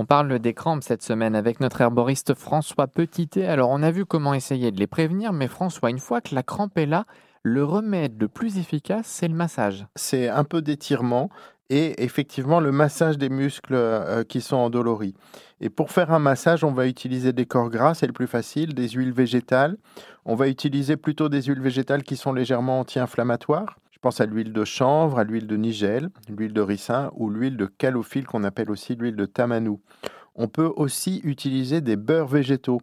On parle des crampes cette semaine avec notre herboriste François Petitet. Alors on a vu comment essayer de les prévenir, mais François, une fois que la crampe est là, le remède le plus efficace, c'est le massage. C'est un peu d'étirement et effectivement le massage des muscles euh, qui sont endoloris. Et pour faire un massage, on va utiliser des corps gras, c'est le plus facile, des huiles végétales. On va utiliser plutôt des huiles végétales qui sont légèrement anti-inflammatoires. Je pense à l'huile de chanvre, à l'huile de nigel, l'huile de ricin ou l'huile de calophylle qu'on appelle aussi l'huile de tamanou. On peut aussi utiliser des beurres végétaux.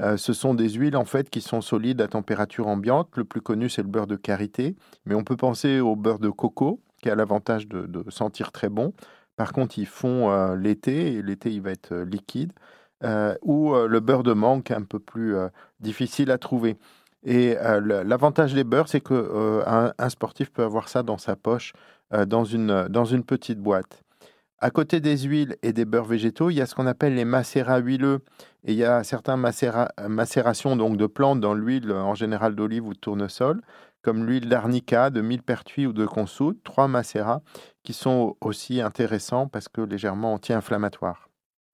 Euh, ce sont des huiles en fait qui sont solides à température ambiante. Le plus connu c'est le beurre de karité, mais on peut penser au beurre de coco qui a l'avantage de, sentir très bon. Par contre, ils font euh, l'été et l'été il va être euh, liquide. ou le beurre de mangue un peu plus difficile à trouver. Et l'avantage des beurres, c'est qu'un un sportif peut avoir ça dans sa poche, dans, une, dans une petite boîte. À côté des huiles et des beurres végétaux, il y a ce qu'on appelle les macérats huileux. Et il y a certaines macérations donc de plantes dans l'huile, en général d'olive ou de tournesol, comme l'huile d'arnica, de millepertuis ou de consoude, trois macérats qui sont aussi intéressants parce que légèrement anti-inflammatoires.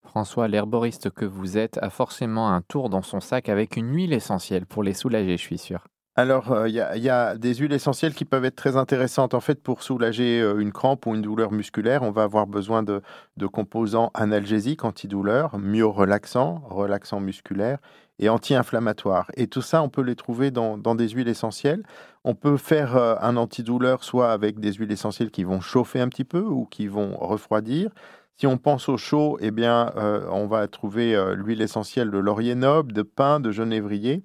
François, l'herboriste que vous êtes, a forcément un tour dans son sac avec une huile essentielle pour les soulager, je suis sûr. Alors, euh, il y, a des huiles essentielles qui peuvent être très intéressantes. En fait, pour soulager euh, une crampe ou une douleur musculaire, on va avoir besoin de, composants analgésiques, antidouleurs, myorelaxants, relaxants musculaires et anti-inflammatoires. Et tout ça, on peut les trouver dans, des huiles essentielles. On peut faire euh, un antidouleur soit avec des huiles essentielles qui vont chauffer un petit peu ou qui vont refroidir, si on pense au chaud, eh bien, euh, on va trouver euh, l'huile essentielle de laurier noble, de pin, de genévrier.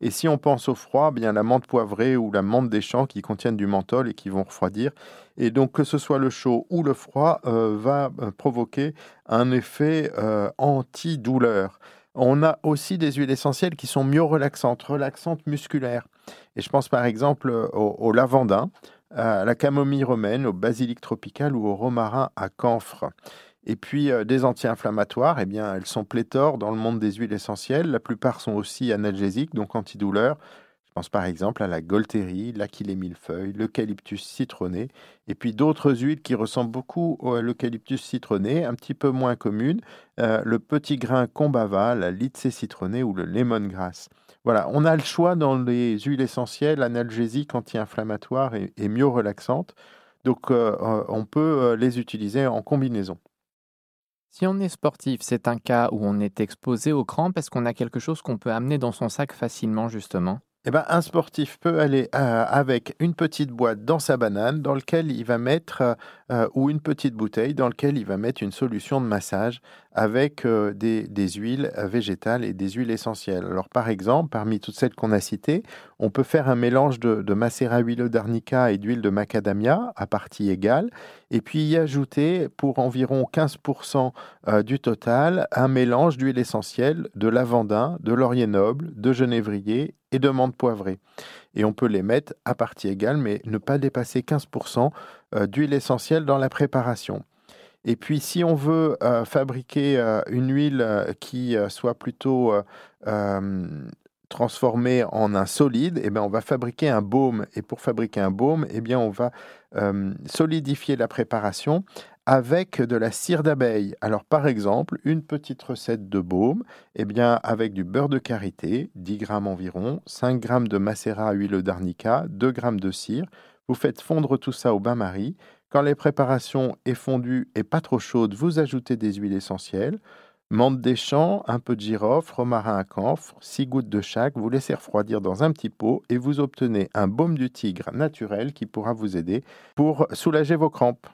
Et si on pense au froid, eh bien la menthe poivrée ou la menthe des champs qui contiennent du menthol et qui vont refroidir. Et donc que ce soit le chaud ou le froid euh, va provoquer un effet anti-douleur. On a aussi des huiles essentielles qui sont mieux relaxantes, relaxantes musculaires. Et je pense par exemple au lavandin, à la camomille romaine, au basilic tropical ou au romarin à camphre. Et puis euh, des anti-inflammatoires, eh bien, elles sont pléthores dans le monde des huiles essentielles. La plupart sont aussi analgésiques, donc antidouleurs. Je pense par exemple à la golterie, l'aquilée millefeuille, l'eucalyptus citronné, et puis d'autres huiles qui ressemblent beaucoup à l'eucalyptus citronné, un petit peu moins communes, euh, le petit grain combava, la lythsée citronnée ou le lemongrass. Voilà, on a le choix dans les huiles essentielles analgésiques, anti-inflammatoires et, mieux relaxantes. Donc, euh, on peut les utiliser en combinaison. Si on est sportif, c'est un cas où on est exposé aux crampes. Est-ce qu'on a quelque chose qu'on peut amener dans son sac facilement, justement eh ben, un sportif peut aller euh, avec une petite boîte dans sa banane dans laquelle il va mettre, euh, euh, ou une petite bouteille dans laquelle il va mettre une solution de massage avec des, huiles végétales et des huiles essentielles. Alors par exemple, parmi toutes celles qu'on a citées, on peut faire un mélange de, de macérat huileux d'arnica et d'huile de macadamia à partie égale, et puis y ajouter pour environ 15% du total un mélange d'huile essentielle de lavandin, de laurier noble, de genévrier et de menthe poivrée. Et on peut les mettre à partie égale, mais ne pas dépasser 15% euh, d'huile essentielle dans la préparation. Et puis, si on veut euh, fabriquer euh, une huile qui soit plutôt transformée en un solide, eh bien, on va fabriquer un baume. Et pour fabriquer un baume, eh bien, on va solidifier la préparation avec de la cire d'abeille. Alors par exemple, une petite recette de baume, eh bien avec du beurre de karité, 10 grammes environ, 5 grammes de macérat à huile d'arnica, 2 grammes de cire. Vous faites fondre tout ça au bain-marie. Quand les préparations est fondue et pas trop chaude, vous ajoutez des huiles essentielles. Menthe des champs, un peu de girofle, romarin à camphre, 6 gouttes de chaque, vous laissez refroidir dans un petit pot et vous obtenez un baume du tigre naturel qui pourra vous aider pour soulager vos crampes.